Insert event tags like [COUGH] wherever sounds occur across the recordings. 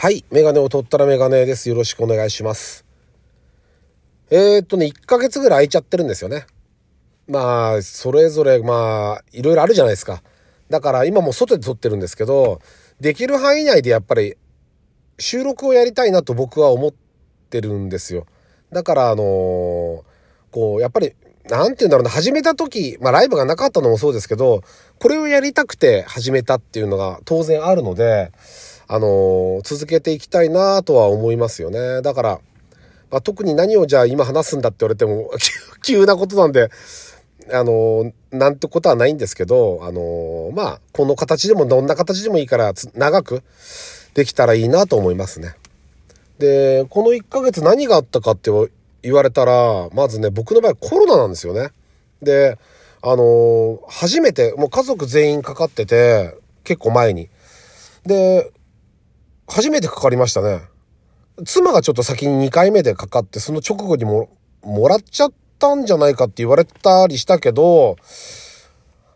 はい。メガネを取ったらメガネです。よろしくお願いします。えー、っとね、1ヶ月ぐらい空いちゃってるんですよね。まあ、それぞれ、まあ、いろいろあるじゃないですか。だから今も外で撮ってるんですけど、できる範囲内でやっぱり収録をやりたいなと僕は思ってるんですよ。だから、あのー、こう、やっぱり、なんて言うんだろうな、始めた時、まあライブがなかったのもそうですけど、これをやりたくて始めたっていうのが当然あるので、あのー、続けていきたいなとは思いますよね。だから、まあ、特に何をじゃあ今話すんだって言われても [LAUGHS] 急なことなんで、あのー、なんてことはないんですけど、あのー、まあ、この形でもどんな形でもいいから長くできたらいいなと思いますね。で、この1ヶ月何があったかって言われたら、まずね、僕の場合コロナなんですよね。で、あの初めて、もう家族全員かかってて、結構前に。で、初めてかかりましたね。妻がちょっと先に2回目でかかって、その直後にも、もらっちゃったんじゃないかって言われたりしたけど、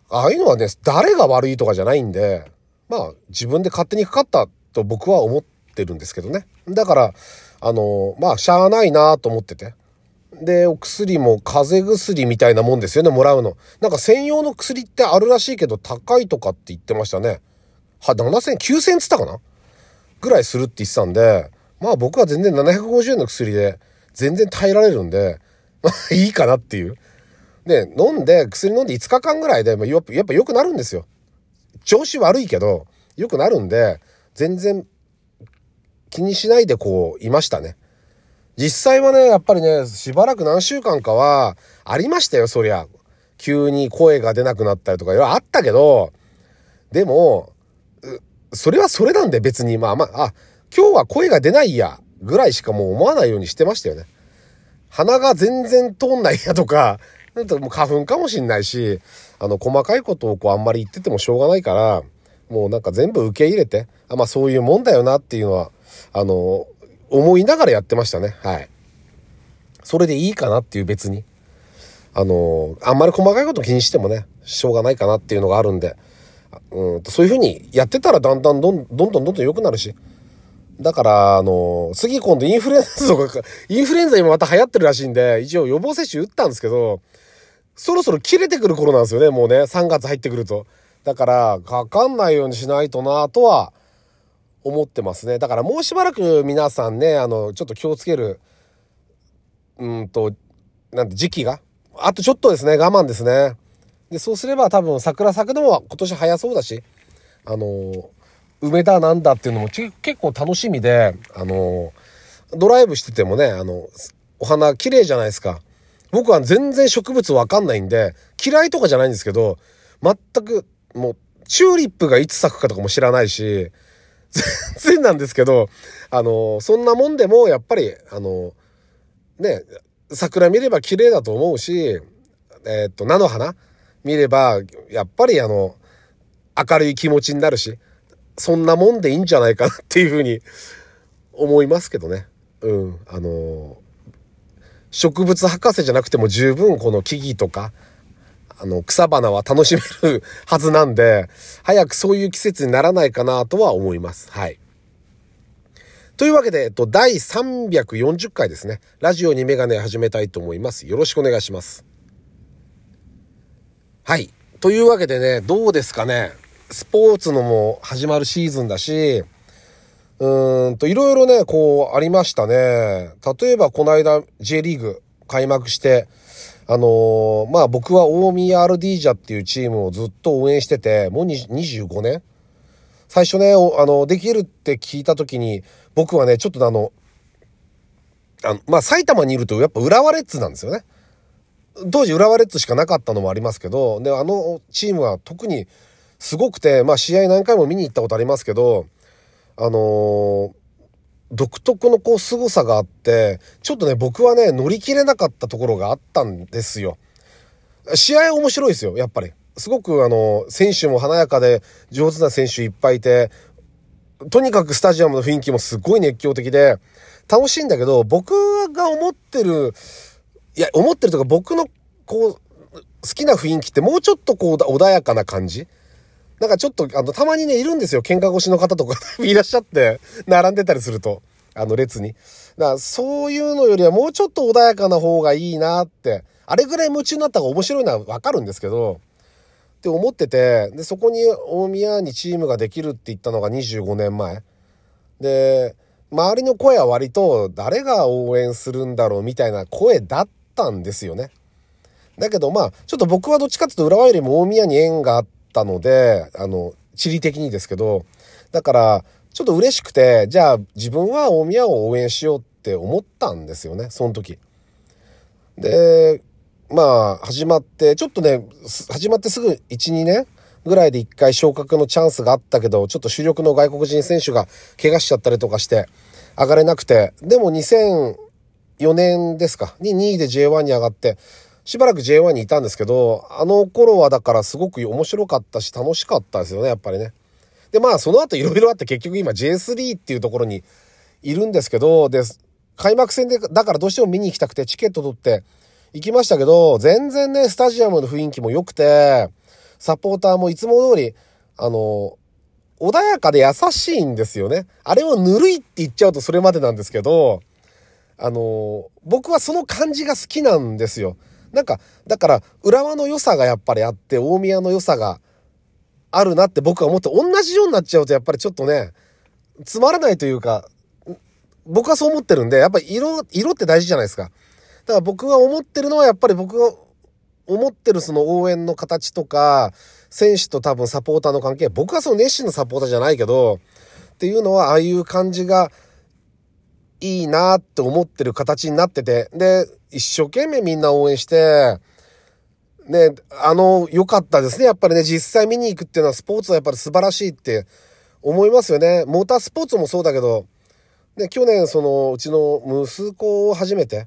ああいうのはね、誰が悪いとかじゃないんで、まあ自分で勝手にかかったと僕は思ってるんですけどね。だから、あの、まあしゃあないなと思ってて。で、お薬も風邪薬みたいなもんですよね、もらうの。なんか専用の薬ってあるらしいけど高いとかって言ってましたね。は、7000、9000つったかなぐらいするって言ってたんで、まあ僕は全然750円の薬で全然耐えられるんで、[LAUGHS] まあいいかなっていう。で、飲んで、薬飲んで5日間ぐらいで、まあ、やっぱやっぱ良くなるんですよ。調子悪いけど、良くなるんで、全然気にしないでこう、いましたね。実際はね、やっぱりね、しばらく何週間かは、ありましたよ、そりゃ。急に声が出なくなったりとか、いろいろあったけど、でも、それはそれなんで別に、まあまあ、あ、今日は声が出ないや、ぐらいしかもう思わないようにしてましたよね。鼻が全然通んないやとか、なんともう花粉かもしんないし、あの、細かいことをこうあんまり言っててもしょうがないから、もうなんか全部受け入れて、あ、まあそういうもんだよなっていうのは、あの、思いながらやってましたね。はい。それでいいかなっていう別に。あの、あんまり細かいこと気にしてもね、しょうがないかなっていうのがあるんで、うんそういうふうにやってたらだんだんどんどんどんどんどん良くなるし。だから、あの、次今度インフルエンザとか、[LAUGHS] インフルエンザ今また流行ってるらしいんで、一応予防接種打ったんですけど、そろそろ切れてくる頃なんですよね、もうね、3月入ってくると。だから、かかんないようにしないとなとは思ってますね。だからもうしばらく皆さんね、あの、ちょっと気をつける、うんと、なんて時期が。あとちょっとですね、我慢ですね。で、そうすれば多分桜咲くのは今年早そうだし、あの、梅だなんだっていうのも結構楽しみで、あの、ドライブしててもね、あの、お花綺麗じゃないですか。僕は全然植物わかんないんで、嫌いとかじゃないんですけど、全く、もう、チューリップがいつ咲くかとかも知らないし、全然なんですけど、あの、そんなもんでも、やっぱり、あの、ね、桜見れば綺麗だと思うし、えー、っと、菜の花見れば、やっぱりあの、明るい気持ちになるし、そんなもんでいいんじゃないかなっていうふうに思いますけどね。うん。あの、植物博士じゃなくても十分この木々とか、あの、草花は楽しめるはずなんで、早くそういう季節にならないかなとは思います。はい。というわけで、えっと、第340回ですね。ラジオにメガネ始めたいと思います。よろしくお願いします。はい。というわけでね、どうですかね。スポーツのも始まるシーズンだし、うーんと、いろいろね、こう、ありましたね。例えば、この間、J リーグ開幕して、あのー、まあ僕は大宮アルディージャっていうチームをずっと応援してて、もう25年最初ね、あの、できるって聞いた時に、僕はね、ちょっとあの、あの、まあ埼玉にいるとやっぱ浦和レッズなんですよね。当時浦和レッズしかなかったのもありますけど、で、あのチームは特にすごくて、まあ試合何回も見に行ったことありますけど、あのー、独特のこう凄さがあって、ちょっとね、僕はね、乗り切れなかったところがあったんですよ。試合面白いですよ、やっぱり。すごくあの、選手も華やかで上手な選手いっぱいいて、とにかくスタジアムの雰囲気もすごい熱狂的で、楽しいんだけど、僕が思ってるいや、思ってるとか僕のこう、好きな雰囲気ってもうちょっとこう穏やかな感じ？なんかちょっと、あの、たまにね、いるんですよ。喧嘩越しの方とか [LAUGHS] いらっしゃって、並んでたりすると。あの、列に。だから、そういうのよりはもうちょっと穏やかな方がいいなって。あれぐらい夢中になった方が面白いのはわかるんですけど、って思ってて、で、そこに大宮にチームができるって言ったのが25年前。で、周りの声は割と誰が応援するんだろうみたいな声だったんですよね。だけどまあ、ちょっと僕はどっちかっていうと浦和よりも大宮に縁があったので、あの、地理的にですけど、だから、ちょっと嬉しくて、じゃあ自分は大宮を応援しようって思ったんですよね、その時。で、まあ、始まって、ちょっとね、始まってすぐ1、2年ぐらいで1回昇格のチャンスがあったけど、ちょっと主力の外国人選手が怪我しちゃったりとかして、上がれなくて、でも4年ですか、に2位で J1 に上がって、しばらく J1 にいたんですけど、あの頃はだからすごく面白かったし楽しかったですよね、やっぱりね。で、まあその後いろいろあって結局今 J3 っていうところにいるんですけど、で、開幕戦で、だからどうしても見に行きたくてチケット取って行きましたけど、全然ね、スタジアムの雰囲気も良くて、サポーターもいつも通り、あの、穏やかで優しいんですよね。あれをぬるいって言っちゃうとそれまでなんですけど、あの、僕はその感じが好きなんですよ。なんか、だから、浦和の良さがやっぱりあって、大宮の良さがあるなって僕は思って、同じようになっちゃうとやっぱりちょっとね、つまらないというか、僕はそう思ってるんで、やっぱり色、色って大事じゃないですか。だから僕が思ってるのはやっぱり僕が思ってるその応援の形とか、選手と多分サポーターの関係、僕はその熱心なサポーターじゃないけど、っていうのはああいう感じがいいなって思ってる形になってて、で、一生懸命みんな応援して、ね、あの、良かったですね。やっぱりね、実際見に行くっていうのはスポーツはやっぱり素晴らしいって思いますよね。モータースポーツもそうだけど、ね、去年その、うちの息子を初めて、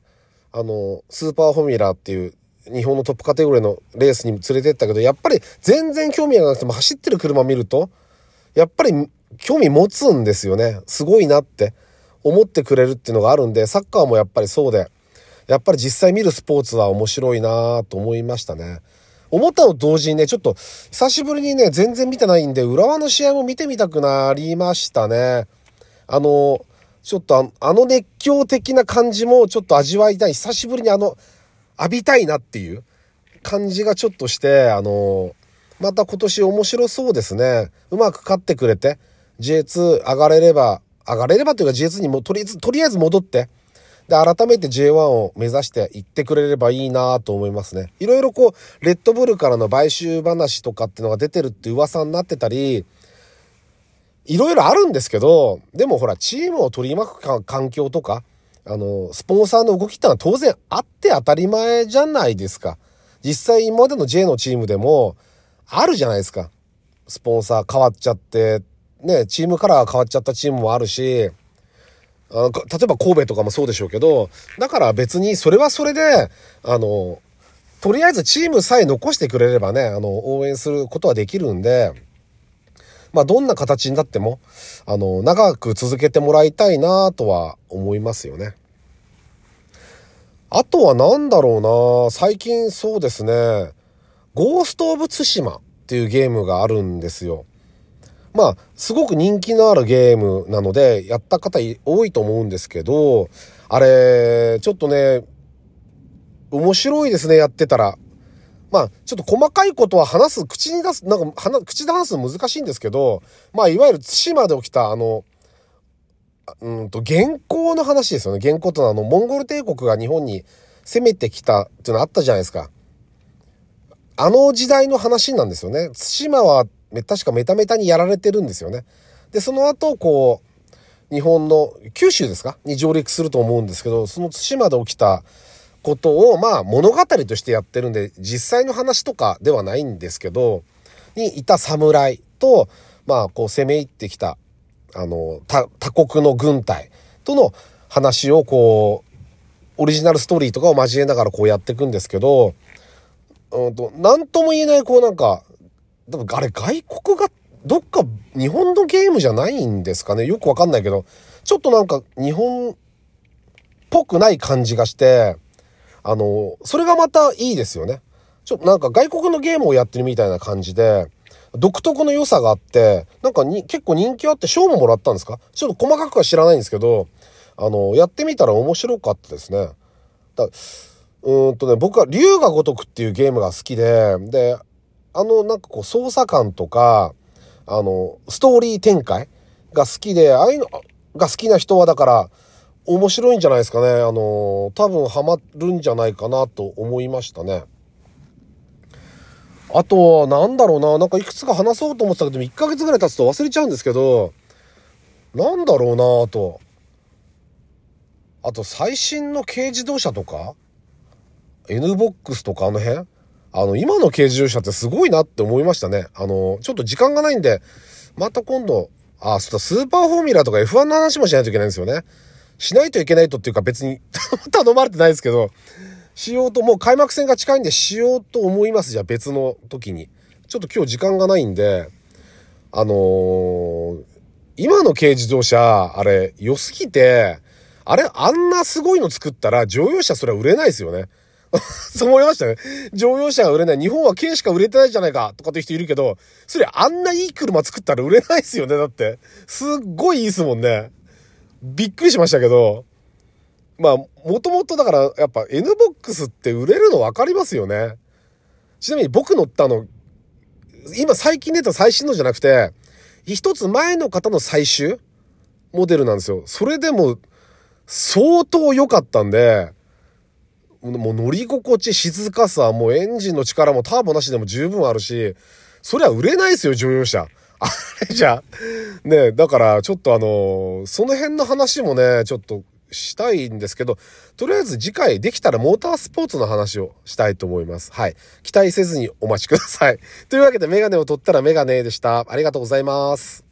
あの、スーパーフォーミュラっていう日本のトップカテゴリーのレースに連れてったけど、やっぱり全然興味がなくても走ってる車見ると、やっぱり興味持つんですよね。すごいなって思ってくれるっていうのがあるんで、サッカーもやっぱりそうで、やっぱり実際見るスポーツは面白いなと思いましたね。思ったの同時にね、ちょっと久しぶりにね、全然見てないんで、浦和の試合も見てみたくなりましたね。あの、ちょっとあの熱狂的な感じもちょっと味わいたい。久しぶりにあの、浴びたいなっていう感じがちょっとして、あの、また今年面白そうですね。うまく勝ってくれて、J2 上がれれば、上がれればというか J2 にもとりあえず、とりあえず戻って、で、改めて J1 を目指して行ってくれればいいなと思いますね。いろいろこう、レッドブルからの買収話とかっていうのが出てるって噂になってたり、いろいろあるんですけど、でもほら、チームを取り巻く環境とか、あの、スポンサーの動きってのは当然あって当たり前じゃないですか。実際今までの J のチームでも、あるじゃないですか。スポンサー変わっちゃって、ね、チームカラー変わっちゃったチームもあるし、あ例えば神戸とかもそうでしょうけど、だから別にそれはそれで、あの、とりあえずチームさえ残してくれればね、あの、応援することはできるんで、まあ、どんな形になっても、あの、長く続けてもらいたいなとは思いますよね。あとは何だろうな最近そうですね、ゴースト・オブ・ツシマっていうゲームがあるんですよ。まあ、すごく人気のあるゲームなので、やった方多いと思うんですけど、あれ、ちょっとね、面白いですね、やってたら。まあ、ちょっと細かいことは話す、口に出す、なんか、口で話すの難しいんですけど、まあ、いわゆる対馬で起きた、あの、うんと、原稿の話ですよね。原稿とのあの、モンゴル帝国が日本に攻めてきたっていうのあったじゃないですか。あの時代の話なんですよね。対馬は確かメタメタにやられてるんですよね。で、その後、こう、日本の九州ですか？に上陸すると思うんですけど、その対馬で起きたことを、まあ物語としてやってるんで、実際の話とかではないんですけど、にいた侍と、まあこう攻め入ってきた、あの、他国の軍隊との話をこう、オリジナルストーリーとかを交えながらこうやっていくんですけど、うんと、なんとも言えないこうなんか、でもあれ外国がどっか日本のゲームじゃないんですかね？よくわかんないけど、ちょっとなんか日本っぽくない感じがして、あの、それがまたいいですよね。ちょっとなんか外国のゲームをやってるみたいな感じで、独特の良さがあって、なんかに結構人気あって賞ももらったんですか？ちょっと細かくは知らないんですけど、あの、やってみたら面白かったですね。だうんとね、僕は竜が如くっていうゲームが好きで、で、あの、なんかこう、操作感とか、あの、ストーリー展開が好きで、ああいうのが好きな人はだから、面白いんじゃないですかね。あの、多分ハマるんじゃないかなと思いましたね。あと、なんだろうな。なんかいくつか話そうと思ってたけど、1ヶ月ぐらい経つと忘れちゃうんですけど、なんだろうなあと。あと、最新の軽自動車とか ?NBOX とかあの辺？あの、今の軽自動車ってすごいなって思いましたね。あの、ちょっと時間がないんで、また今度、あ、そうだ、スーパーフォーミュラとか F1 の話もしないといけないんですよね。しないといけないとっていうか別に [LAUGHS] 頼まれてないですけど、しようと、もう開幕戦が近いんでしようと思います。じゃあ別の時に。ちょっと今日時間がないんで、あのー、今の軽自動車、あれ、良すぎて、あれ、あんなすごいの作ったら乗用車それは売れないですよね。[LAUGHS] そう思いましたね。乗用車が売れない。日本は軽しか売れてないじゃないかとかって人いるけど、それあんないい車作ったら売れないですよね。だって。すっごいいいですもんね。びっくりしましたけど。まあ、もともとだから、やっぱ NBOX って売れるの分かりますよね。ちなみに僕乗ったの、今最近出た最新のじゃなくて、一つ前の方の最終モデルなんですよ。それでも相当良かったんで、もう乗り心地、静かさ、もうエンジンの力もターボなしでも十分あるし、そりゃ売れないですよ、乗用車。[LAUGHS] あれじゃ、ねだからちょっとあのその辺の話もね、ちょっとしたいんですけど、とりあえず次回できたらモータースポーツの話をしたいと思います。はい。期待せずにお待ちください。[LAUGHS] というわけでメガネを取ったらメガネでした。ありがとうございます。